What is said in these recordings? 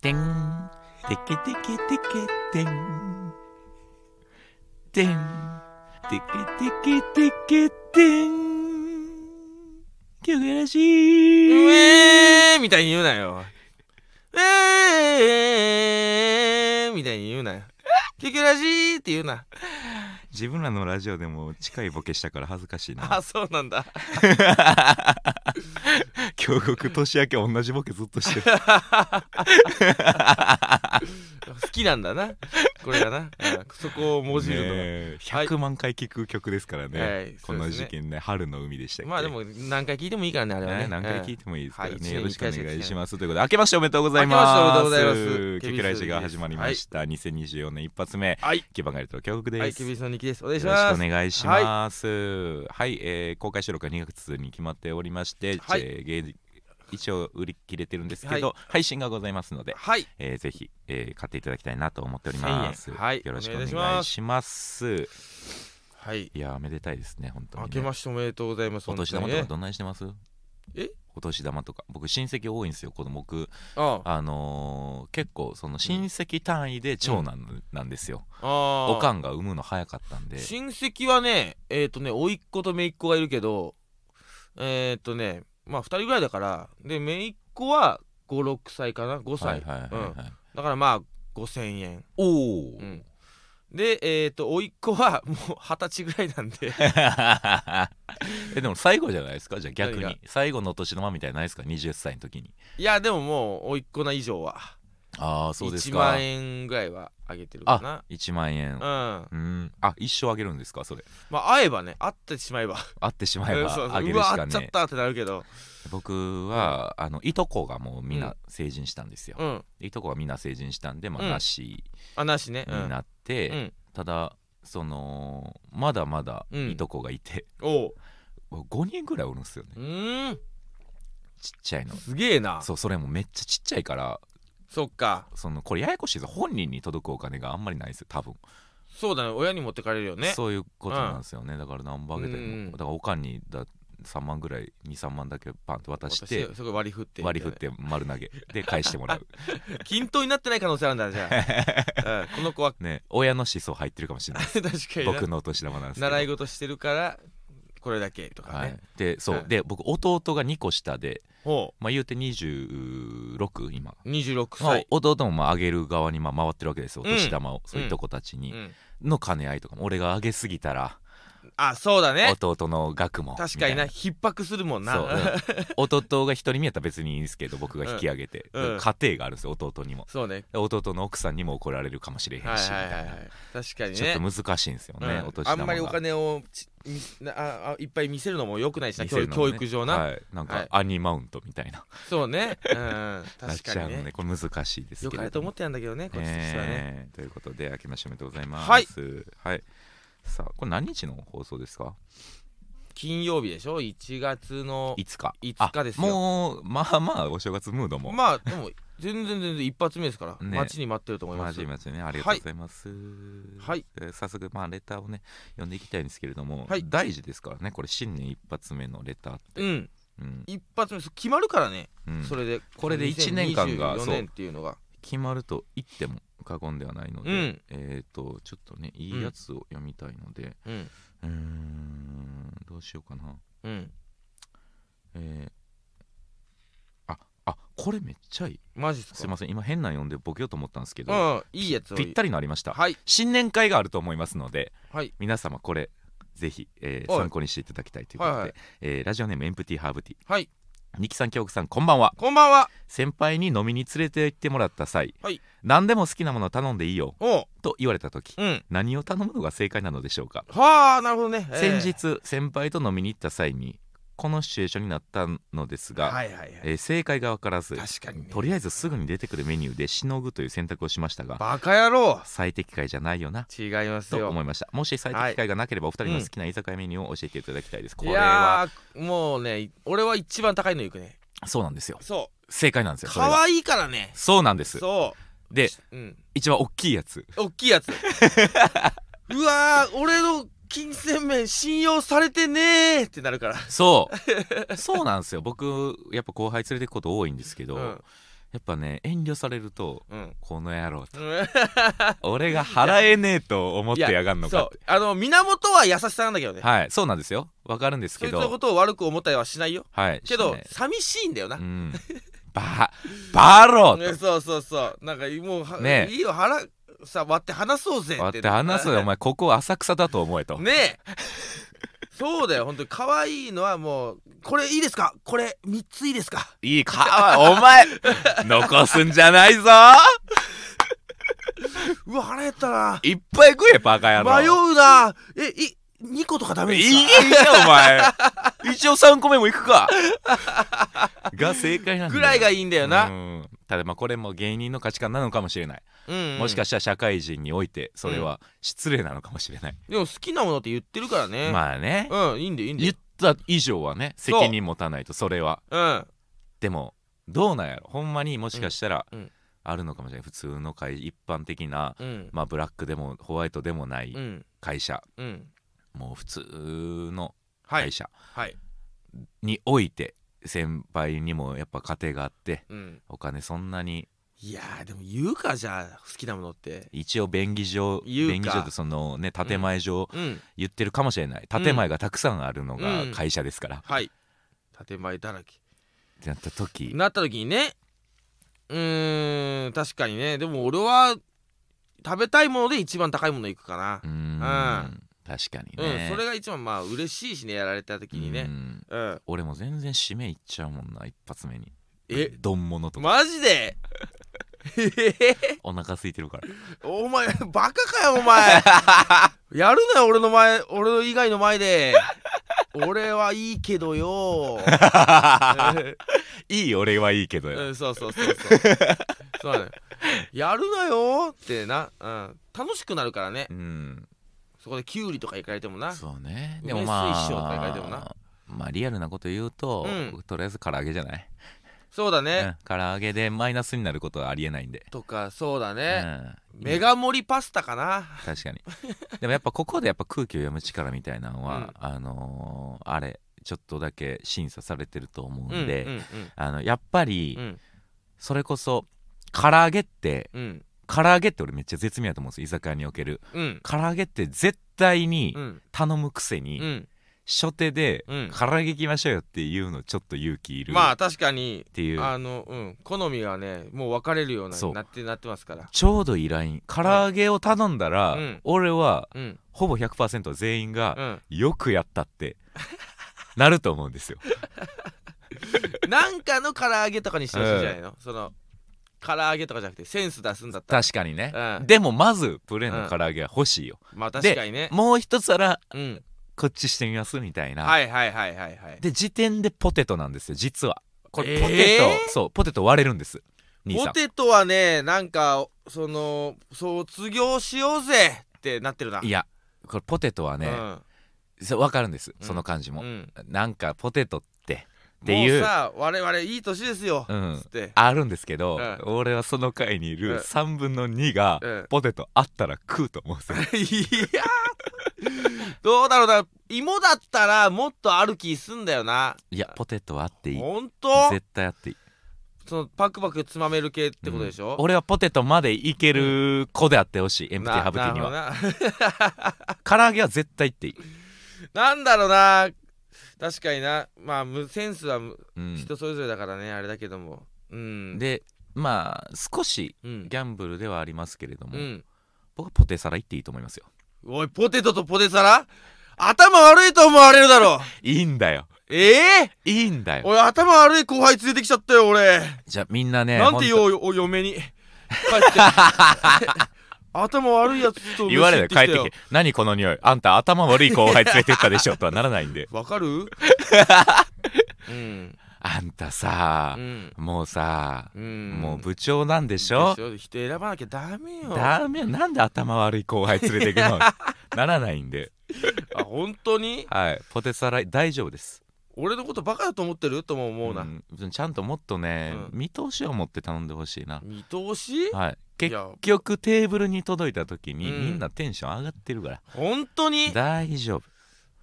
てんてけてけてけてんてんてけてけてけてん今日がらしういえーみたいに言うなよ。えーみたいに言うなよ。キキラジーって言うな。自分らのラジオでも近いボケしたから恥ずかしいなあ、そうなんだ。京極年明け同じボケずっとしてる 好きなんだな。これがな？うんそこをもじるのが。ねえ100万回聴く曲ですからね、はい。このそうですね。春の海でしたまあでも何回聞いてもいいからね、あれはね。ね、何回聞いててもいいですからね、はいよろしくお願いいします。ということで明けましておめでとうございます。明けましておめでとうございます。キュキュライジが始まりました、2024年一発目。はい。キバガリと京極です、はい、キビスのニキです。お願いしよろします。くお願いします。はい、えー公開収録が2月に決まっておりまして、はい。えー芸一応売り切れてるんですけど、配信がございますので、はい。えーぜひ、えー買っていただきたいなと思っております。1000円。はいよろしくおお願いします。はい。いやーめでたいですね本当に、ね、明けましておめでとうございます。お年玉とかどんなにしてます？え？お年玉とか。僕親戚多いんですよ子供。僕ああ。のー結構その親戚単位で長男なんですよ、あ。ああ。おかんが産むの早かったんで。親戚はね、えっ、とね、甥っ子と姪っ子がいるけど、えっ、とね、まあ2人ぐらいだから、で、姪っ子は5、6歳かな ?5 歳。はいはいはい、はいだからまあ5000円。おお、うん。で、えっ、と、甥っ子はもう二十歳ぐらいなんで、えでも最後じゃないですか？じゃあ逆に。最後のお年玉みたいないですか？20歳の時に。いや、でももう、甥っ子な以上は、ああそうです1か万円ぐらいはあげてるかな。1万円うん。まうんあ一生あげるんですかそれあ、会えばね、会ってしまえば。会ってしまえば あげうわ、るしかね会っちゃったってなるけど。僕はあのいとこがもうみんうんな成人したんですよ、うん。いとこがみんな成人したんでまあうんなしあ、なしね。うん。になって、うん。ただそのまだまだうんいとこがいて、おう。5人ぐらいおるんですよねうーん。ちっちゃいのすげえな。そうそれもめっちゃちっちゃいからそっか。そのこれややこしいです本人に届くお金があんまりないですよ。多分、そうだね。親に持ってかれるよね。そういうことなんですよね、だから何番あげても、うんだからおかんにだ3万ぐらい23万だけパンと渡して私すごい割り振って。割り振って丸投げ。で返してもらう。均等になってない可能性あるんだじゃあ、うん、この子はね。親の思想入ってるかもしれない 確かにな。僕のお年玉なんです習い事してるからこれだけとかはい。ね、、でそう、はい。で僕弟が2個下でほまあ言うて26今。う26まあ歳、弟もまああげる側にまあ回ってるわけですよ。おうん。年玉を、そういうとこたちに、うん、の兼ね合いとかも俺があげすぎたらあそうだね。弟の額も確かにな。み逼迫するもんな。う。うん弟が一人目やったら別にいいんですけど僕が引き上げて、うん。うん家庭があるんですよ弟にも。そうね。で弟の奥さんにも怒られるかもしれへんし、はいはい確かにね。ちょっと難しいんですよね、うん。あんまりお金をああいっぱい見せるのもよくないしなね。教育上な、はい、なんはい。かアニマウントみたいな、そうね、うん、確かにね。でこれ難しいですよけれども。かれと思ってやんだけどねこっちとしてはね、え。ーということで明けましておめでとうございます。はい、はい、さあこれ何日の放送ですか？金曜日でしょ？1月の5日。5日ですもうまあまあお正月ムードも。まあでも全然全然一発目ですから、ね。待ちに待ってると思います。マジマジねありがとうございます。はい。えー早速まあレターをね読んでいきたいんですけれども、はい。大事ですからねこれ新年一発目のレターって、うん。うん。一発目決まるからね、うん。それでこれで一年間が2024そう。年っていうのが。決まると言っても過言ではないので、うん。えっ、とちょっとねいいやつを読みたいのでうん。うーんどうしようかな。うん。えーああこれめっちゃいい。マジっすか？すいません今変な読んでボケようと思ったんですけど、うんいいやつを。ぴったりのありました。はい。新年会があると思いますのではい。皆様これぜひ、えーはい。参考にしていただきたいということで、はいはい。えーラジオネームエンプティーハーブティー。はいニキさん京極さんこんばんは。こんばんは。先輩に飲みに連れて行ってもらった際、はい。何でも好きなもの頼んでいいよと言われた時うん。何を頼むのが正解なのでしょうか、はあなるほどね、えー先日先輩と飲みに行った際にこのシチュエーションになったのですが、はいはいはい、えー正解が分からず確かにね。とりあえずすぐに出てくるメニューでしのぐという選択をしましたがバカ野郎。最適解じゃないよな違いますよ。と思いました。もし最適解がなければお二人の好きな居酒屋メニューを教えていただきたいです、こい。れはやーもうね俺は一番高いの行くね。そうなんですよ。そ正解なんですうよそれが可愛いからね。そうなんです。そでううん。一番大きいやつ。大きいやつ。うわー俺の金銭面信用されてねーってなるから。そう。そうなんですよ。僕やっぱ後輩連れてくこと多いんですけど、うん。やっぱね遠慮されるとうん。この野郎と。俺が払えねえと思ってやがんのかそう。あの源は優しさなんだけどね。はい。そうなんですよ。わかるんですそいつのけどことを悪く思ったりはしないよ。はい。けどしない寂しいんだよな。うん。ババローね そうそうそう。なんかもうはねいいよ腹さ割って話そうぜと割って話すよ。お前ここ浅草だと思えと。ねえ。そうだよ本当に。可愛いのはもうこれいいですか？これ3ついいですか？いいか。お前残すんじゃないぞ。うわ腹減ったな。いっぱい食えバカ野郎。迷うな。えい2個とかダメいですか？いよお前。一応3個目もいくか。が正解なんだよ。ぐらいがいいんだよな。うんただまあこれも芸人の価値観なのかもしれない、うん、もしかしたら社会人においてそれは失礼なのかもしれない、でも好きなものって言ってるからね。まあね、うんいいんだよいいんだ言よった以上はね責任持たないとそれは。うん。でもどうなんやろ。ほんまにもしかしたらうんうん。あるのかもしれない。普通の会一般的なうん。まあブラックでもホワイトでもないうん。会社、うん。もう普通のはい。会社はい。において先輩にもやっぱ家庭があってうん。お金そんなに。いやーでも言うかじゃあ好きなものって。一応便宜上言うか便宜上ってそのね建前上うん。言ってるかもしれない。建前がたくさんあるのがうん。会社ですから、っはい。建前だらけ。てなった時。なった時にねうーん確かにね。でも俺は食べたいもので一番高いものいくかな。うん確かにうん、ね、それが一番まあ嬉しいしねやられた時にうねん。うん。俺も全然締めいっちゃうもんな一発目に。え？丼物とか。マジで？お腹空いてるから。お前バカかよお前。やるなよ俺の前俺以外の前で。俺はいいけどよ。いい俺はいいけどよ。うんそうそうそうそう。そうなのよ。やるなよってな、うん、楽しくなるからね。うんそこでキュウリとか行かれてもな。そうね。梅でもま水晶とか書いてもな。あまあリアルなこと言うと、うん。とりあえず唐揚げじゃない、そうだね。うん、唐揚げでマイナスになることはありえないんで、とかそうだうね、ん、メガ盛りパスタかな。確かに。でもやっぱここでやっぱ空気を読む力みたいなのは、うん。あのーあれちょっとだけ審査されてると思ううんで、うんうん。あのやっぱり、うん。それこそ唐揚げってうん唐揚げって俺めっちゃ絶妙だと思うんですよ居酒屋における。うん。唐揚げって絶対にうん。頼むくせに、うん。初手でうん。唐揚げ行きましょうよっていうのちょっと勇気いる。っまあ確かにていう。あのうん。好みがねもう分かれるようななってなってますから。ちょうどいいライン。唐揚げを頼んだら、うん。俺はうん。ほぼ100%全員がうん。よくやったってなると思うんですよ。なんかの唐揚げとかにしてほしいんじゃないの、その唐揚げとかじゃなくてセンス出すんだったら。確かにね、うん。でもまずプレーンの唐揚げは欲しいよ、まあ確かにね。もう一皿うん。こっちしてみますみたいな、はいはいはいはいはい。で時点でポテトなんですよ実は。これえー？ポテト、そうポテト割れるんです。兄さん。ポテトはねなんかその卒業しようぜってなってるな。いやこれポテトはね、うん。そう分かるんです。うん。その感じも、うん。なんかポテトってっていう。もうさ我々いい年ですよ、うん。つって。あるんですけど、うん。俺はその回にいうん。る3分の2がうん。ポテトあったら食うと思うんですよ。いやどうだろうな芋だったらもっとある気すんだよな。いやポテトはあっていい。ほんと絶対あっていい。そのパクパクつまめる系ってことでしょ、うん。俺はポテトまでいける子であってほしいエンプティハブティには。唐揚げは絶対いっていい、なんだろうな確かにな。まあむセンスは人それぞれだからね、あれだけども。うん。でまあ少しうん。ギャンブルではありますけれども、うん。僕はポテサラいっていいと思いますよ。おいポテトとポテサラ？頭悪いと思われるだろ。いいんだよ。ええいいんだよ。おい頭悪い後輩連れてきちゃったよ俺。じゃあみんなねなんて言おうお嫁に。帰って 頭悪いやつとと言われ飯たら帰って行きけ何この匂い。あんた頭悪い後輩連れてったでしょ。とはならないんで。わかる？うん。あんたさう、ん。もうさ、うん。もう部長なんでしょ？で人選ばなきゃダメよ。ダメ。なんで頭悪い後輩連れてくの？ならないんで。あ本当に？はい。ポテサラ大丈夫です俺のことバカだと思ってる？とも思うな、ん。ちゃんともっとね、う見通しを持って頼んでほしいな、見通し？はい。い結や局テーブルに届いた時に、うん。みんなテンション上がってるから。本当に？大丈夫。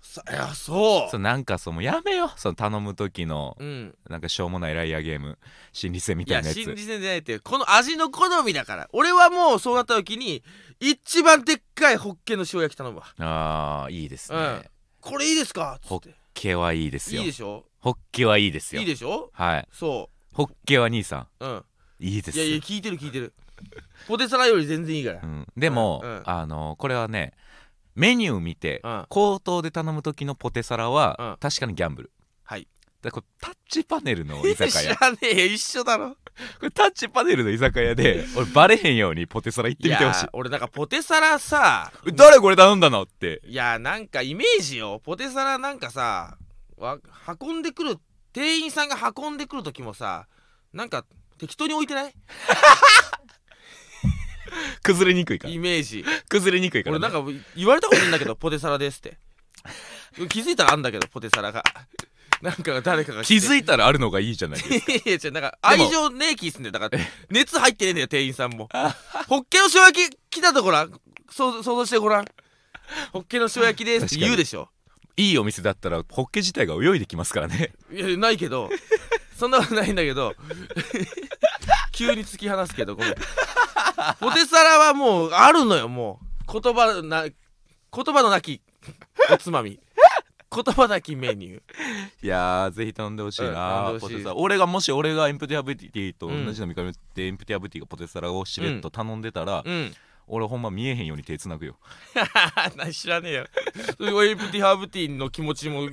さいやそう。そうなんかそのやめよその頼む時のうん。なんかしょうもないライアーゲーム心理戦みいやたいなやつ。信じてんじゃないってこの味の好みだから。俺はもうそうなった時に一番でっかいホッケの塩焼き頼むわ。あーいいですね、うん。これいいですか？つホッってケはいいですよ。いいでしょ？ホッケはいいですよ。いいでしょ？はい。そホッケは兄さううん。んいいです。よいやいや聞いてる聞いてる。ポテサラより全然いいから。うん、でも、うん。うん。あのこれはねメニュー見て、うん。口頭で頼む時のポテサラは、うん。確かにギャンブル。はいだこれタッチパネルの 居酒知屋らねえよ一緒だろ。これタッチパネルの居酒屋で俺バレへんようにポテサラ行ってみてほしい。や俺なんかポテサラさえ誰これ頼んだのって。いやなんかイメージよ。ポテサラなんかさわ運んでくる店員さんが運んでくる時もさなんか適当に置いてない？崩れにくいから。イメージ。崩れにくいから、ね、俺なんか言われたことないんだけどポテサラですって。気づいたらあんだけどポテサラがなんか誰かが気づいいたらあるのがいいじゃないですか。いやいやなんか愛情ねえ気すんだよ。だから熱入ってねえんだよ店員さんも。ホッケの塩焼き来たとこら想像してごらん。ホッケの塩焼きですって言うでしょ。いいお店だったらホッケ自体が泳いできますからね。いやないけど。そんなことないんだけど。急に突き放すけどごめん。ポテサラはもうあるのよもう。言葉な言葉のなきおつまみ言葉なきメニュー。いやーぜひ頼んでほしいな、うん頼んでほしい。ポテサラ。俺がもし俺がエンプティアブティと同じの見かけて、エンプティアブティがポテサラをしれっと頼んでたら、うん。俺ほんま見えへんように手つなぐよ。な知らねえよ。エイプティハーブティーの気持ちも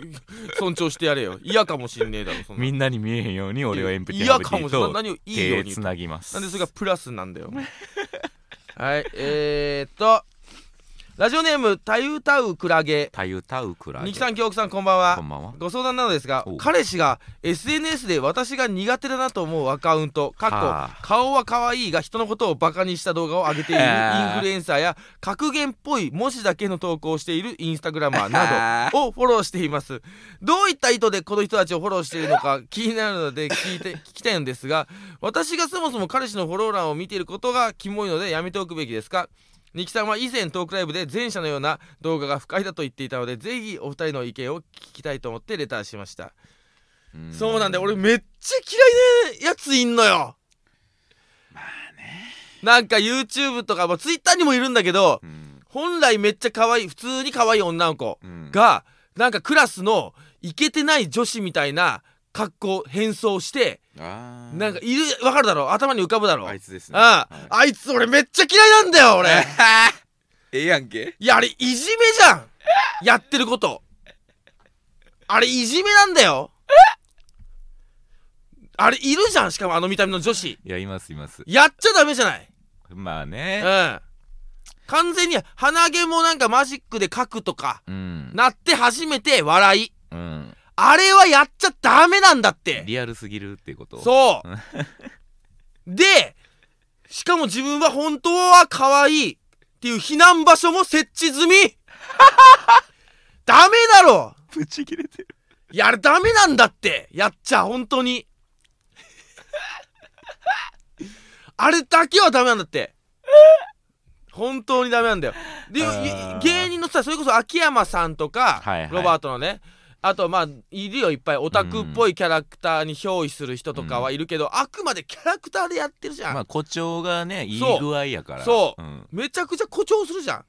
尊重してやれよ。嫌かもしんねえだろそんな。みんなに見えへんように俺はエンプティアブティ嫌かもしれない。と何をいいよう手につなぎます。なんでそれがプラスなんだよはいえー、っとラジオネームたゆたうクラゲ。たゆたうくらいニキさん京極さんこんばんは。こんばんは。ご相談なのですが彼氏が SNS で私が苦手だなと思うアカウントかっはあ。こ顔は可愛いが人のことをバカにした動画を上げているインフルエンサーや格言っぽい文字だけの投稿をしているインスタグラマーなどをフォローしています。どういった意図でこの人たちをフォローしているのか気になるので聞いて 聞きたいんですが私がそもそも彼氏のフォロー欄を見ていることがキモいのでやめておくべきですか？ニキさんは以前トークライブで前者のような動画が不快だと言っていたのでぜひお二人の意見を聞きたいと思ってレターしました。うん。そうなんだよ。俺めっちゃ嫌いなやついんのよ。まあね。なんか YouTube とか、まあ、Twitter にもいるんだけどうん。本来めっちゃ可愛い普通に可愛い女の子うん。がなんかクラスのイケてない女子みたいな格好変装してなんかいるわかるだろ？頭に浮かぶだろ？あいつですね。ああ、はい。あいつ俺めっちゃ嫌いなんだよ俺。ええやんけ？いやあれいじめじゃん。やってること。あれいじめなんだよ。あれいるじゃんしかもあの見た目の女子。いやいますいます。やっちゃダメじゃない？うまあね。ん。完全に鼻毛もなんかマジックで描くとかうん。なって初めて笑い。うんあれはやっちゃダメなんだって。リアルすぎるっていうこと？そう。でしかも自分は本当は可愛いっていう避難場所も設置済み。ダメだろ。ぶち切れてる。いやあれダメなんだって。やっちゃ本当に。あれだけはダメなんだって。本当にダメなんだよ。で芸人のさそれこそ秋山さんとか、はいはい。ロバートのねあとまあいるよ。いっぱいオタクっぽいキャラクターに憑依する人とかはいるけど、あくまでキャラクターでやってるじゃん、まあ誇張がねいい具合やから。そう。んめちゃくちゃ誇張するじゃん。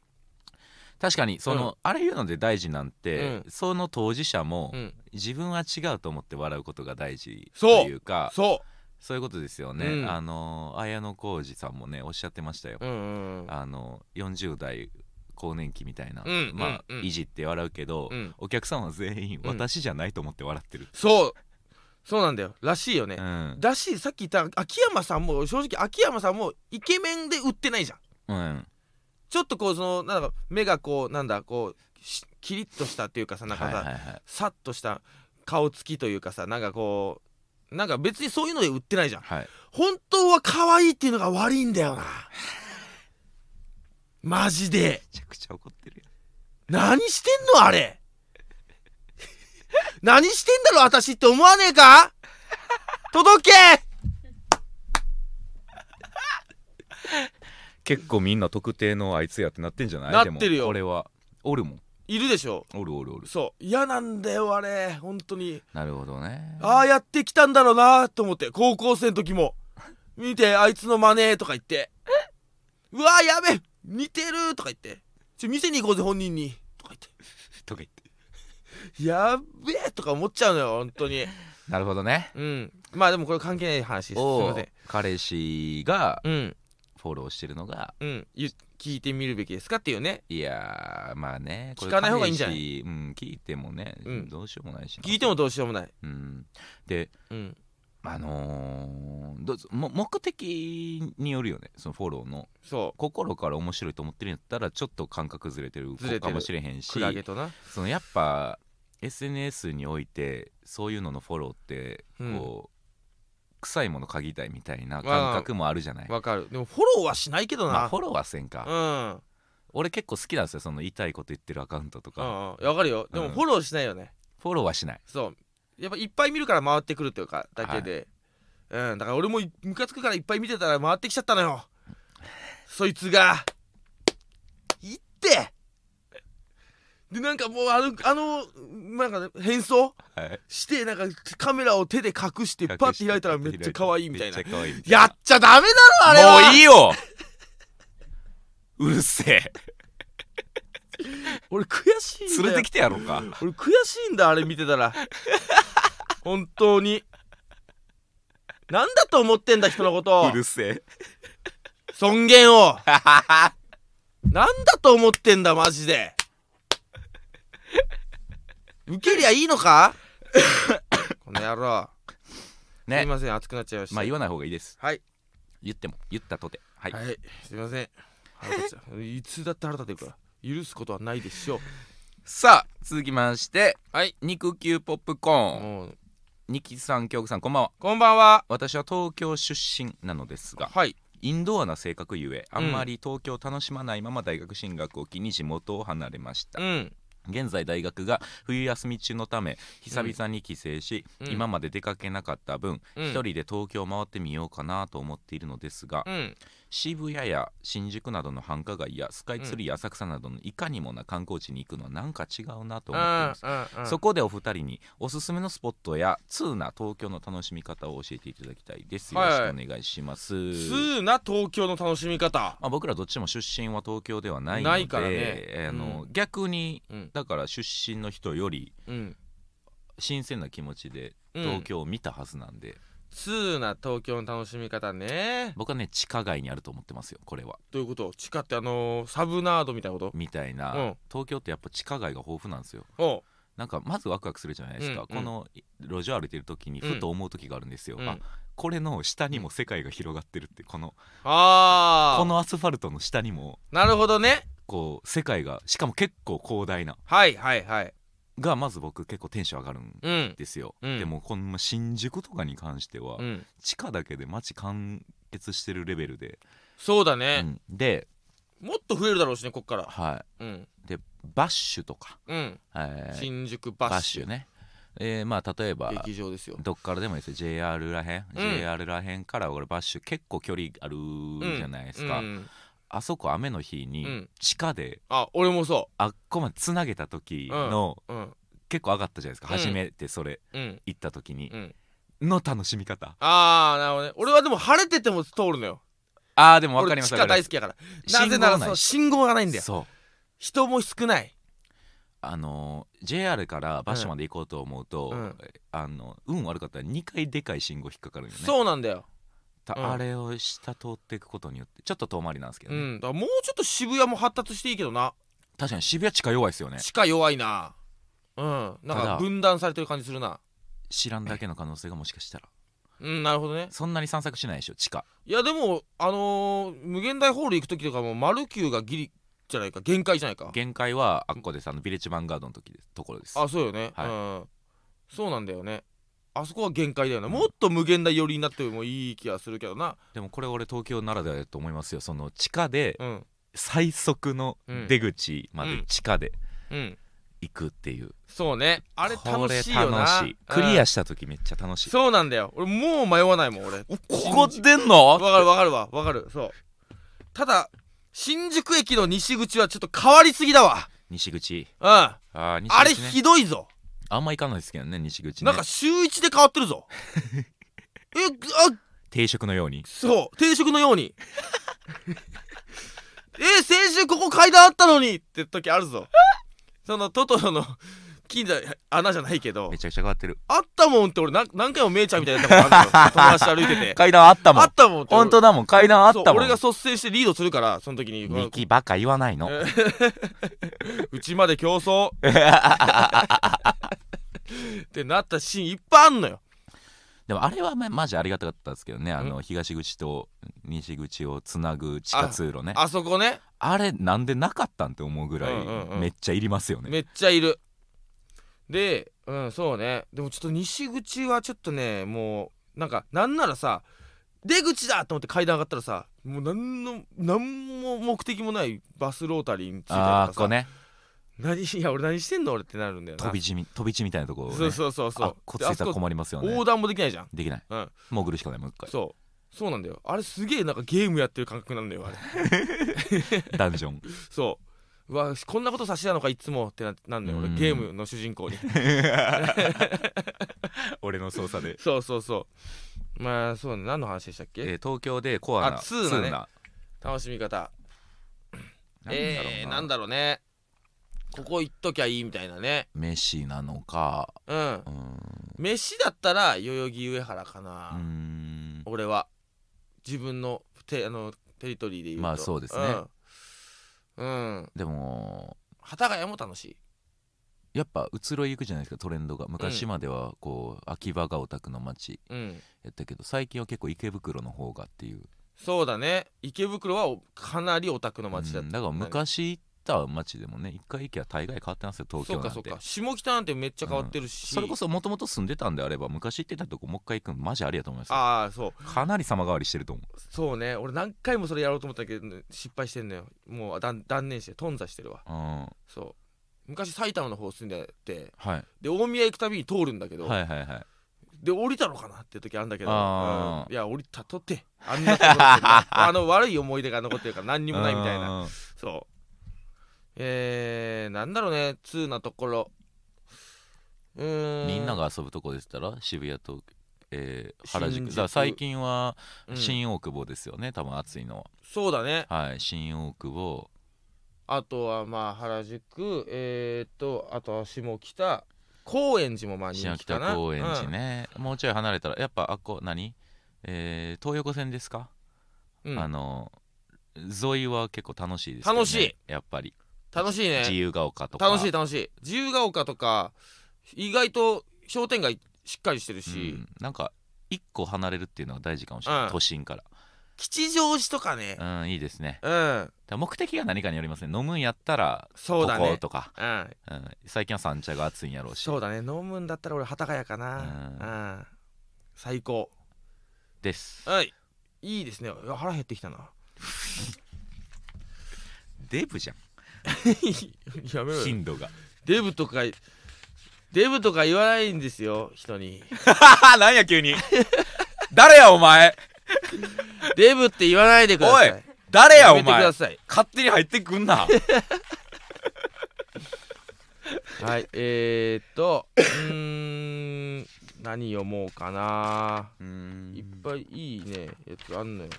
確かにその、あれ言うので大事なんて、うその当事者も、うん。自分は違うと思って笑うことが大事とそういうかそそう。いうことですよね、うん。あの綾小路さんもねおっしゃってましたよ、ううんうんうん。あの40代更年期みたいな、うんまあ、うん。うんいじって笑うけど、うん。お客さんは全員うん。私じゃないと思って笑ってる、そう。そうなんだよ。らしいよね、うん。だしさっき言った秋山さんも正直秋山さんもイケメンで売ってないじゃん。うん。ちょっとこうそのなんだか目がこうなんだこうしキリッとしたっていうかさなんかさ、はいはいはい。さっとした顔つきというかさなんかこうなんか別にそういうので売ってないじゃん。はい。本当は可愛いっていうのが悪いんだよなマジで。めちゃくちゃ怒ってるよ何してんのあれ。何してんだろ私って思わねえか？届け！結構みんな特定のあいつやってなってんじゃない？なってるよ。俺は。おるもん。いるでしょ。おるおるおる。そう。嫌なんだよあれ。本当に。なるほどね。ああやってきたんだろうなと思って。高校生の時も。見てあいつの真似とか言って。うわーやべえ似てるとか言ってちょ店に行こうぜ本人にとか言って。とか言って。やっべえとか思っちゃうのよ本当に。なるほどね。うん。まあでもこれ関係ない話です。すいおません。彼氏がうん。フォローしてるのがうん。ゆ聞いてみるべきですかっていうね。いやーまあね。聞かない方がいいんじゃない？うん聞いてもね、うん。どうしようもないしな。聞いてもどうしようもない。うん。でうんあのーどうぞも目的によるよねそのフォローの。そ心から面白いと思ってるんやったらちょっと感覚ずれてるずれてるかもしれへんうしクラゲとな。そのやっぱ SNS においてそういうののフォローってうん。こう、臭いもの嗅ぎたいみたいな感覚もあるじゃない、わかる。でもフォローはしないけどな、まあフォローはせんか、うん。俺結構好きなんですよその言いこと言ってるアカウントとか、うんうん。わかるよ。でもうん。フォローしないよね、フォローはしない。そうやっぱいっぱい見るから回ってくるっていうかだけで、うんだから俺もいムカつくからいっぱい見てたら回ってきちゃったのよ。そいつが。いって。でなんかもうあのあのなんかね変装はい。してなんかカメラを手で隠してパッて開いたらめっちゃ可愛いみたいな。めっちゃ可愛いみたいな。やっちゃダメだろあれは。もういいよ。うるせえ俺悔しいんだよ。連れてきてやろうか。俺悔しいんだあれ見てたら。本当に。なんだと思ってんだ人のこと。うるせえ。尊厳を。なんだと思ってんだマジで。受けりゃいいのか？この野郎、すいねません熱くなっちゃいました。まあ言わない方がいいです。はい。言っても言ったとて。はい、はい、すいません。腹立っちゃういつだって腹立てるから許すことはないでしょう。さあ続きましてはい。肉球ポップコーン。もう。ニキさん京子さんこんばんは。こんばんは。私は東京出身なのですがはい。インドアな性格ゆえあんまり東京を楽しまないまま大学進学を機に地元を離れました。うん。現在大学が冬休み中のため久々に帰省し、うん。今まで出かけなかった分うん。一人で東京を回ってみようかなと思っているのですが、うん渋谷や新宿などの繁華街やスカイツリー浅草などのいかにもな観光地に行くのはなんか違うなと思っています、そこでお二人におすすめのスポットや通な東京の楽しみ方を教えていただきたいです。よろしくお願いします、通な東京の楽しみ方。まあ、僕らどっちも出身は東京ではないのであのう逆にうん。だから出身の人よりうん。新鮮な気持ちでうん。東京を見たはずなんで、通な東京の楽しみ方ね。僕はね地下街にあると思ってますよこれは。どういうこと？地下ってあのーサブナードみたいなこと？みたいな、うん。東京ってやっぱ地下街が豊富なんですよ。おうなんかまずワクワクするじゃないですか、うんうん。この路上歩いてる時にふと思う時があるんですよ、うん。あこれの下にも世界が広がってるってこのあこのアスファルトの下にもあなるほどね。こう世界がしかも結構広大な。はいはいはいがまず僕結構テンション上がるんうんですよ、うん。でもこの新宿とかに関しては、うん。地下だけで街完結してるレベルで、うそうだね、ん。で、もっと増えるだろうしねこっから。はうん。い、でバッシュとか、うん。えー新宿バッシュ。ね、えーまあ例えば劇場ですよ。どっからでもいいですよ。JR らへん、うん。JR らへんから俺バッシュ結構距離あるじゃないですか、うんあそこ雨の日にうん。地下であ俺もそあっこまでつなげた時の、ううん。結構上がったじゃないですか、うん。初めてそれうん。行った時にう、ん。の楽しみ方。ああなるほどね。俺はでも晴れてても通るのよ。あーでも分かり俺地下ます分かります。大好きやから。なぜならその信号がないんだよ。そう。人も少ない。あのー JR からバッシュまで行こうと思うと、うん。あの運悪かったら2回でかい信号引っかかるよね。そうなんだよたうん。あれを下通っていくことによってちょっと遠回りなんですけどね、うん。だからもうちょっと渋谷も発達していいけどな。確かに渋谷地下弱いですよね。地下弱いな。うん。なんか分断されてる感じするな。知らんだけの可能性がもしかしたら。うんなるほどね。そんなに散策しないでしょ地下。いやでもあのー無限大ホール行く時とかもマルキューがギリじゃないか限界じゃないか。限界はあっこです。あのビレッジヴァンガードの時ですところです。あそうよね、はい。うん。そうなんだよねあそこは限界だよね、もっと無限大寄りになってもいい気がするけどな。でもこれ俺東京ならではだと思いますよ。その地下でうん。最速の出口までうん。地下でうん。行くっていう、そうね。あれこ楽しいよな。クリアうん。した時めっちゃ楽しい、そうなんだよ。俺もう迷わないもん俺。ここ出んの？わかるわかるわ。わかる。そう。ただ新宿駅の西口はちょっと変わりすぎだわ。西口。うん。あー西口、ね、あれひどいぞあんま行かないですけどね西口ね。なんか週一で変わってるぞ。えあ定食のように。そう定食のように。え先週ここ階段あったのにって時あるぞ。そのトトロの金座穴じゃないけどめちゃくちゃ変わってる。あったもんって俺な何回もめいちゃんみたいなことあるのよ友達と歩いてて。階段あったもん。あったもんって本当だもん。階段あったもん。俺が率先してリードするからその時に。ミキバカ言わないの。うちまで競争。ってなったシーンいっぱいあんのよ。でもあれはまマジありがたかったですけどね。あの東口と西口をつなぐ地下通路ね。ああそこね。れなんでなかったんって思うぐらいうんうんうん。めっちゃいりますよね、めっちゃいるでうんそうね。でもちょっと西口はちょっとねもうなんかなんならさ出口だと思って階段上がったらさもう何の何も目的もないバスロータリーに着いたりとかさ、ああこうね。何いや俺何してんの俺ってなるんだよな。飛び地み飛び地みたいなところ、ね、そうそうそうそあうこっちいたら困りますよね。横断もできないじゃん。できない。うん。潜るしかないもう一回。そう。そうなんだよ。あれすげえなんかゲームやってる感覚なんだよあれ。ダンジョン。そううわこんなことさしてたのかいつもってななんだよ。俺うん。ゲームの主人公に。俺の操作で、そうそうそう。まあそうね。何の話でしたっけ、えー東京でコアなあツーナね。ナ楽しみ方。えー、なんだろうね。ここ行っときゃいいみたいなね。飯なのか。うん。うーん。飯だったら代々木上原かうな、俺は。自分のテあのテリトリーで言うと。まあそうですね。うん、うん、でも幡ヶ谷も楽しい。やっぱ移ろい行くじゃないですかトレンドが。昔まではこう秋葉がオタクの街うん。やったけど最近は結構池袋の方がっていう。そうだね。池袋はおかなりオタクの街だった、うん。だから昔行った街でもね一回行きゃ大概変わってますよ東京なんて。そうかそうか。下北なんてめっちゃ変わってるし、それこそもともと住んでたんであれば昔行ってたとこもう一回行くのマジありやと思いますよ。ああそう。かなり様変わりしてると思そうね。俺何回もそれやろうと思ったけど失敗してんのよ。もう断断念して頓挫してるわ。ううん。そう。昔埼玉の方住んでてはい。で大宮行くたびに通るんだけど、はいはいはい。で降りたのかなって時あるんだけど、うん。いや降りたとってあんなとこ あの悪い思い出が残ってるから何にもないみたいな。うん。そうえー、なんだろうね通なところ。うーん。みんなが遊ぶとこでしたら渋谷と、えー原宿。だ最近はうん。新大久保ですよね、多分暑いのは。そうだね。はい新大久保。あとはまあ原宿。えー、っとあとは下北。高円寺もまあ人新気かな。北高円寺ね、もうちょい離れたらやっぱあっこ何？えー東横線ですか、うん、うんあの沿いは結構楽しいですよね。楽しい。やっぱり楽しいね。自由が丘とか。楽しい楽しい。自由が丘とか意外と商店街しっかりしてるし、うん、なんか一個離れるっていうのが大事かもしれない、うん。都心から。吉祥寺とかね。うんいいですね。うん、目的が何かによりますね。飲むんやったらそうだね。こことか、うん。うん、最近は三茶が暑いんやろうし。そうだね。飲むんだったら俺幡ヶ谷かな。ううん。最高。です。はい。いいですね。腹減ってきたな。デブじゃん やめろよ。頻度が。デブとかデブとか言わないんですよ人に。なんや急に。誰やお前。デブって言わないでください。おい誰ややめてくお前ださい。勝手に入ってくんな。はいえー、っとうーん何読もうかな。うん。いっぱいいいねやつあんのよ。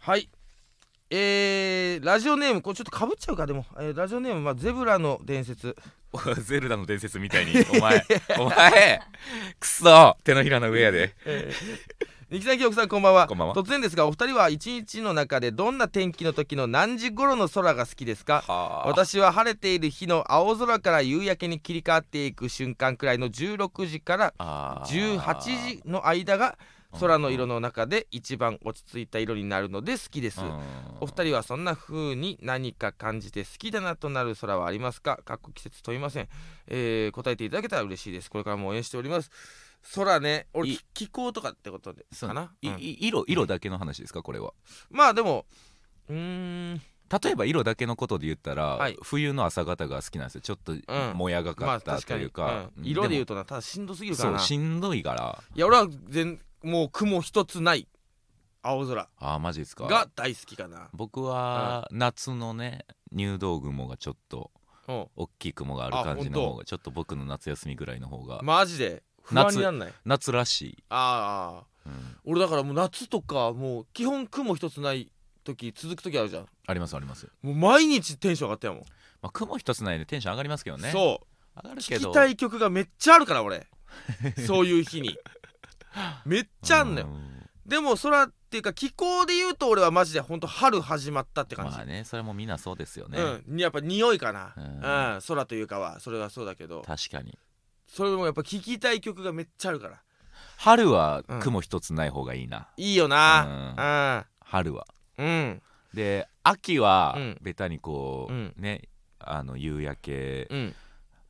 はいえー、ラジオネームこれちょっとかぶっちゃうかでも、えーラジオネーム、まあ、ゼブラの伝説。ゼルダの伝説みたいに。お前お前くそ手のひらの上やで。えーニキさん、キヨクさん、こんばんは。こんばんは。突然ですが、お二人は一日の中でどんな天気の時の何時頃の空が好きですか？はあ。私は晴れている日の青空から夕焼けに切り替わっていく瞬間くらいの16時からあー18時の間が空の色の中で一番落ち着いた色になるので好きです。うん。お二人はそんな風に何か感じて好きだなとなる空はありますか？かっこ季節問いません、えー答えていただけたら嬉しいです。これからも応援しております。空ね俺気候とかってことでそう。かな、いうん。い色色だけの話ですか？これは。まあでもうーん。例えば色だけのことで言ったら、はい。冬の朝方が好きなんですよ。ちょっともやがかったまあ確かに。というか,、うん。色で言うととなただしんどすぎるかそらな。うしんどいから。いや俺は全もう雲一つない青空。あーマジですか。が大好きかな。僕は夏のね入道雲がちょっとうん。大きい雲があるあ感じのほ方がちょっと僕の夏休みぐらいの方がマジで？不安になんない？夏らしい、ああうん。俺だからもう夏とかもう基本雲一つない時続く時あるじゃん。ありますあります、もう毎日テンション上がったよもん、まあ、雲一つないでテンション上がりますけどね。そう。上がるけど。聴きたい曲がめっちゃあるから俺。そういう日に めっちゃあんのよ。うん。でも空っていうか気候で言うと俺はマジでほんと春始まったって感じ、まあねそれもみんなそうですよね、うん。やっぱ匂いかな、ううん。ん空というかはそれはそうだけど。確かに。それもやっぱ聴きたい曲がめっちゃあるから。春は雲一つない方がいいな、いいよな。春はうん。うん。で秋はうん。ベタにこう、うん。ねあの夕焼け、うん。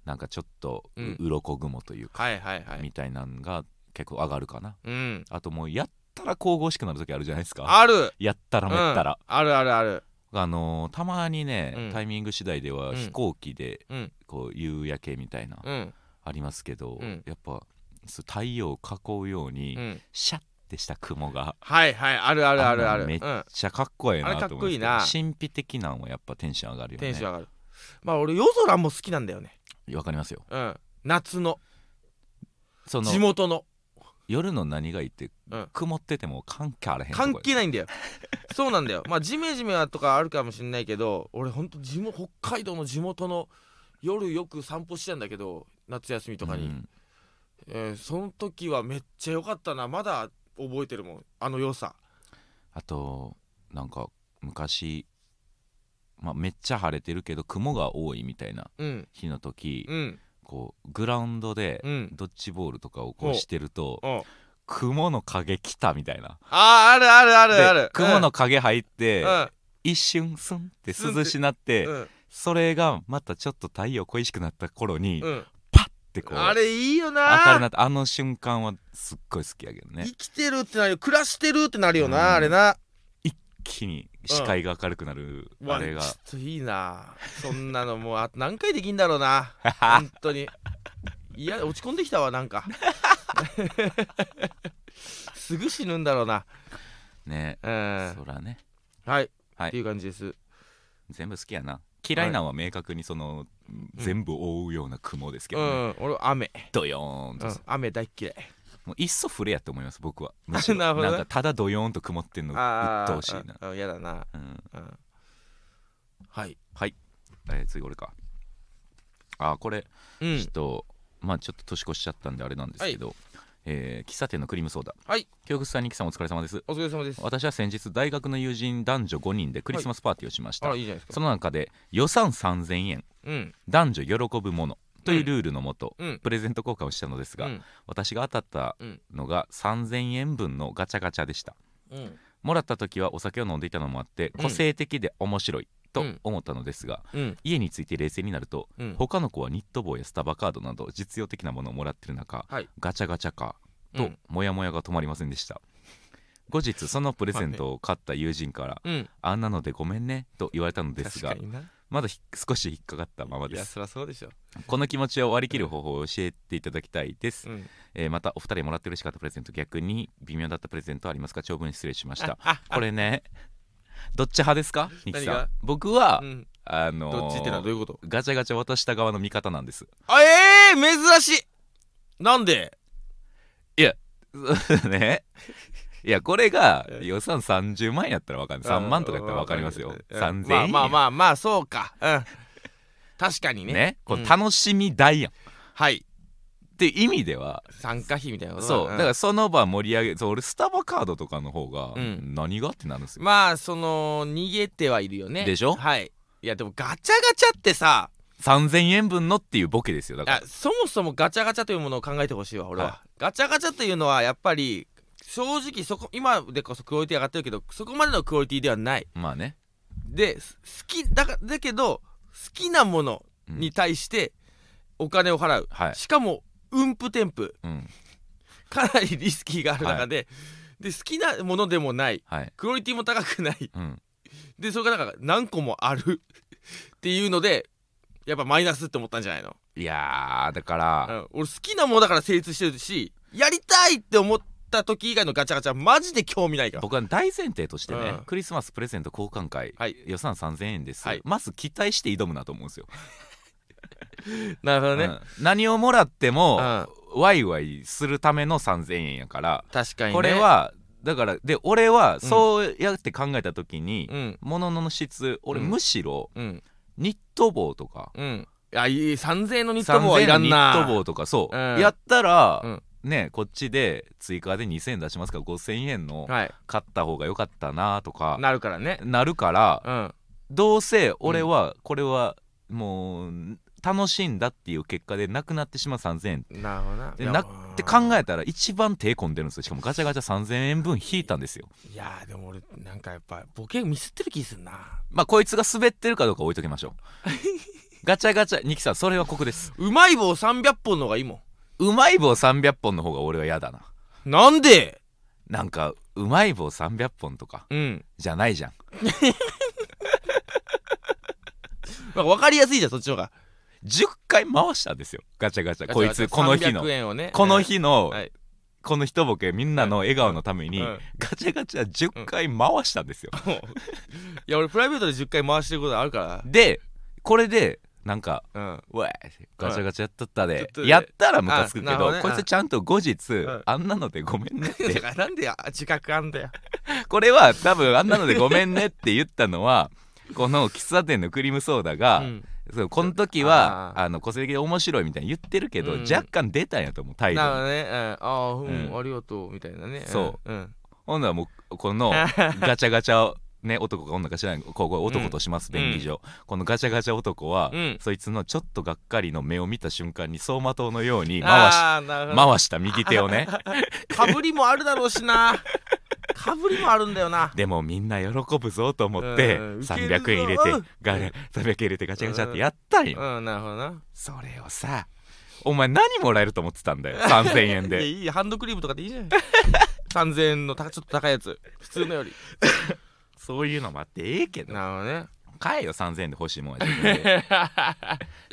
なんかちょっとう,、うん。鱗雲というか、はいはいはい。みたいなのが結構上がるかな。うん。あともうやったら神々しくなる時あるじゃないですか。ある。やったらめったら、うん。あるあるある。あのーたまにね、うん。タイミング次第ではうん。飛行機でうん。こう夕焼けみたいな、うん。ありますけど、うん。やっぱそう太陽を囲うように、うん。シャッてした雲がはいはいあるあるあるあるめっうん。ちゃかっこいいなあれかっと思うん神秘的なんはやっぱテンション上がるよね。テンション上がる。まあ俺夜空も好きなんだよね。わかりますよ。うん。夏の。その地元の夜の何がいいって、うん。曇ってても関係あらへん関係ないんだよ。そうなんだよ。まあジメジメはとかあるかもしれないけど俺ほんと地元北海道の地元の夜よく散歩してたんだけど夏休みとかに、うん。えーその時はめっちゃ良かったな。まだ覚えてるもん。あの良さ。あとなんか昔、まあ、めっちゃ晴れてるけど雲が多いみたいなうん。日の時、うんこうグラウンドでうん。ドッジボールとかをこほううしてるとうん雲の影来たみたいな。あーあるあるあるあでる。雲の影入って、うん。一瞬スンって涼しなって、うん。それがまたちょっと太陽恋しくなった頃に、うん。パッてこうあれいいよ明るななってあの瞬間はすっごい好きやけどね。生きてるってなるよ。暮らしてるってなるよな、うん。あれな。一気に視界が明るくなる、あれが。ちょっといいな。そんなのもうあと何回できんだろうな。本当に。いや落ち込んできたわなんか。すぐ死ぬんだろうな。ね、うん。そらね。はい、はい。っていう感じです。全部好きやな。嫌いなんは明確にその、全部覆うような雲ですけうどね、ん。俺雨、ドヨーンと、うん、雨大っ嫌いもういっそ降れやって思います僕は。むしろ。なるほどね。んかただドヨーンと曇ってんのあ鬱陶しいな、あやだな、うん、うん、はい。はい、えー次俺か。あこれうん。人、まあちょっと年越しちゃったんであれなんですけど、えー喫茶店のクリームソーダ。はい。京口さんにきさんお疲れ様です。お疲れ様です。私は先日大学の友人男女5人でクリスマスパーティーをしました、あらいいじゃないですそかの中で予算3000円。うん。男女喜ぶものというルールのもと、うん。プレゼント交換をしたのですが、うん。私が当たったうんのが3000円分のガチャガチャでした。うん。もらった時はお酒を飲んでいたのもあってうん。個性的で面白いとうん。思ったのですが、うん。家について冷静になるとうん。他の子はニット帽やスタバカードなど実用的なものをもらってる中、はい。ガチャガチャかとうん。モヤモヤが止まりませんでした。後日そのプレゼントを買った友人からうん「あんなのでごめんね」と言われたのですがまだひ少し引っかかったままいです。やそりゃそうでしょ。この気持ちを割り切る方法を教えていただきたいです、うん。えーまたお二人もらって嬉しかったプレゼント逆に微妙だったプレゼントありますか？長文失礼しました。あこれねどっち派ですか？ニキさん。僕は、うん。あのーどっちってのはどういうこと？ガチャガチャ渡した側の味方なんです。あええー、珍しい。なんで？ねいやこれがえ予算30万やったらわかんない。3万とかやったらわかりますよ。3000円まあまあまあまあそうか。うん。確かにね。ね。こうん。う楽しみ代やん、はい。っていう意味では参加費みたいなことそう。だかららその場盛り上げそう俺スタバカードとかの方がうん。何がってなるんですよ、まあその逃げてはいるよね。でしょ？はい。いやでもガチャガチャってさ3000円分のっていうボケですよ。だから。あそもそもガチャガチャというものを考えてほしいわ俺は、はガチャガチャというのはやっぱり正直そこ今でこそクオリティ上がってるけどそこまでのクオリティではない。まあね、です好きだがだけど好きなものうん。に対してお金を払う、はい。しかも運布添付うん。かなりリスキーがある中で,、で好きなものでもない。はい。クオリティも高くない。うん。でそれがなんか何個もある。っていうのでやっぱマイナスって思ったんじゃないの、いやーだから、うん。俺好きなものだから成立してるしやりたいって思っった時以外のガチャガチャマジで興味ないから。僕は大前提としてね、うん。クリスマスプレゼント交換会、はい。予算3000円です、はい。まず期待して挑むなと思うんですよ、なるほどね、うん。何をもらっても、うん。ワイワイするための3000円やから、確かにね。これはだからで俺はそうやって考えた時に、うん。物の質俺うん。むしろうん。ニット帽とか、うん。いやいい3000円のニット帽はい3000円のニらんなット帽とかそう、うん。やったら、うんねこっちで追加で2000円出しますから5000円のはい。買った方が良かったなとかなるからね。なるから、うん。どうせ俺はこれはもう楽しいんだっていう結果でなくなってしまう3000円。なるほどな。やでなって考えたら一番手込んでるんですよ。しかもガチャガチャ3000円分引いたんですよ。いやーでも俺なんかやっぱボケミスってる気すんな。まあこいつが滑ってるかどうか置いときましょう。ガチャガチャニキさんそれはここです。うまい棒300本の方がいいもうまい棒300本の方が俺は嫌だな。んなんで？なんかうまい棒300本とかうん。じゃないじゃん。なんか分かりやすいじゃんそっちの方が。10回回したんですよ。ガチャガチャ。こいつこの日の。300円をね。この日の、はい。この一ボケみんなの笑顔のために、うん。ガチャガチャ10回回したんですよ、いや俺プライベートで10回回してることあるかでこれでなんからうん「わいガチャガチャやっとったで。ちょっ」とねやったらムカつくけど、ね。こいつちゃんと後日、ん。あんなのでごめんねっだて。か らなんであ自覚あんだよ。これは多分あんなのでごめんねって言ったのはこの喫茶店のクリームソーダが、うん。そうこの時はあの個性的で面白いみたいに言ってるけど、うん。若干出たんやと思う態度に。なるほどね、うん、ああうん、うん。ありがとうみたいなね。そう。うん、ほんならもうこの ガチャガチャをね男か女か知らないここ男とします、うん。便宜上、このガチャガチャ男は、うん。そいつのちょっとがっかりの目を見た瞬間に走馬灯のように回し回した右手をね。かぶりもあるだろうしな。かぶりもあるんだよな。でもみんな喜ぶぞと思ってうん300円入れてうんガ300円入れてガチャガチャってやったんよ。うん。なるほどな。それをさお前何もらえると思ってたんだよ。3000円で。いいハンドクリームとかでいいじゃん。3000円のたちょっと高いやつ。普通のよりそういうのもあってええけど。なるほどね。買えよ3000円で欲しいもんは自分で。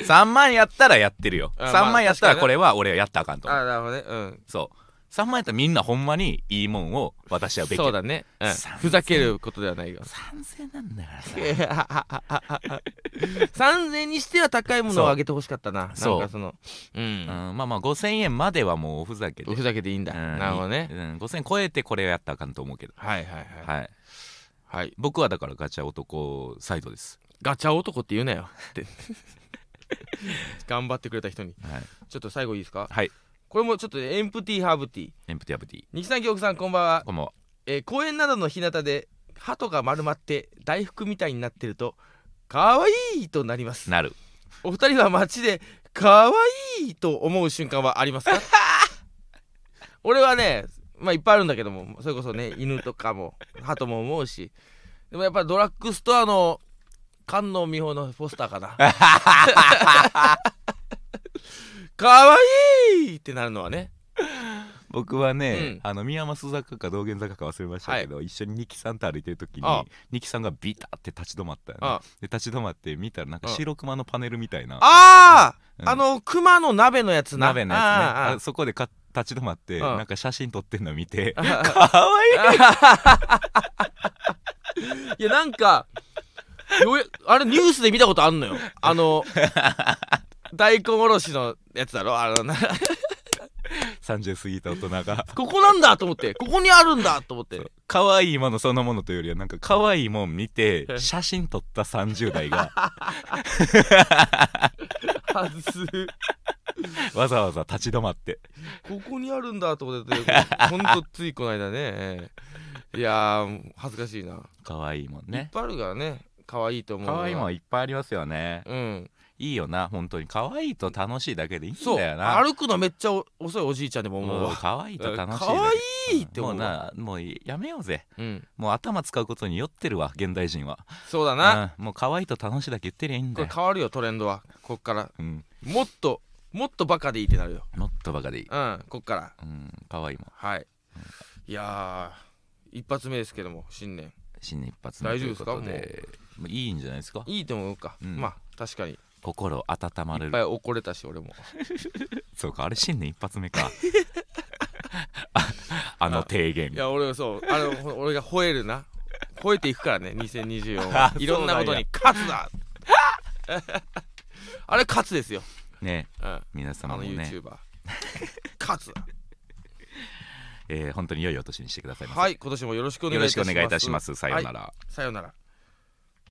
3万やったらやってるよ。あ3万やったらこれは俺はやったらあかんと。思うあなるほどね。うん。そう。3万やったらみんなほんまにいいもんを渡し合うべきそうだね、うん。3000ふざけることではないが3000なんだからさ。3000円にしては高いものをあげてほしかったな。そう。なんかそのううんん、まあまあ5000円まではもうおふざけ。でふざけていいんだ、うんなるほどね、うん、5000円超えてこれをやったらあかんと思うけど。はいはいはい。はいはい。僕はだからガチャ男サイドです。ガチャ男って言うなよ。って。頑張ってくれた人に。はい、ちょっと最後いいですか？はい、これもちょっとエンプティーハーブティー。エンプティアブティ二木さん京子さんこんばんは。こんばんは。えー公園などの日向で鳩が丸まって大福みたいになってるとかわいいとなります。なる。お二人は街でかわいいと思う瞬間はありますか？俺はねまあいっぱいあるんだけどもそれこそね 犬とかも鳩も思うし。でもやっぱりドラッグストアの菅野美穂のポスターかな。かわいいってなるのはね。僕はね、うん。あの宮益坂か道玄坂か忘れましたけど、一緒にニキさんと歩いてる時にああ。ニキさんがビタって立ち止まったよねあで立ち止まって見たらなんかあ白熊のパネルみたいな。ああ、うん。あの熊の鍋のやつな。鍋のやつね。ああそこでか立ち止まってうん。なんか写真撮ってんの見てあかわいい。いやなんかあれニュースで見たことあんのよ。あの 大根おろしのやつだろ？あのな30過ぎた大人が。ここなんだと思って。ここにあるんだと思って。可愛いものそのものというよりはなんか可愛いもん見て写真撮った30代が。はず。わざわざ立ち止まって。ここにあるんだと思ってほんとついこの間ね。いやー恥ずかしいな、可愛いもんいっねぱいあるからね。可愛いと思う可愛いもんいっぱいありますよね。うんいいよな本当に。可愛いと楽しいだけでいいんそうだよな。歩くのめっちゃお遅いおじいちゃんでも思う。もうわ可愛いと楽しい可愛いって思もううわなもうやめようぜ。うん。もう頭使うことに酔ってるわ現代人は。そうだな、うんもう可愛いと楽しいだけ言ってりゃいいんこれだよ、変わるよトレンドは。こっから。うん、もっともっとバカでいいってなるよ。もっとバカでいい、うんこっから。うん、可愛いもん。はい。いやー一発目ですけども新年。新年一発目大丈夫ですか？もう。いいんじゃないですか？いいと思うか、うん。まあ確かに。い心温まれっぱいる怒れたし俺も。そうかあれ新年一発目か。ああの提言。いや俺そう。あれほ俺が吠えるな。吠えていくからね2024 あは。いろんなことに勝つだあれ勝つですよ、ね。うん、あ皆様のもね。YouTuber 勝つだえー本当に良いお年にしてくださいませ、はい今年もよろしくお願いいたします。よろしくお願いいたします。さようなら、さようなら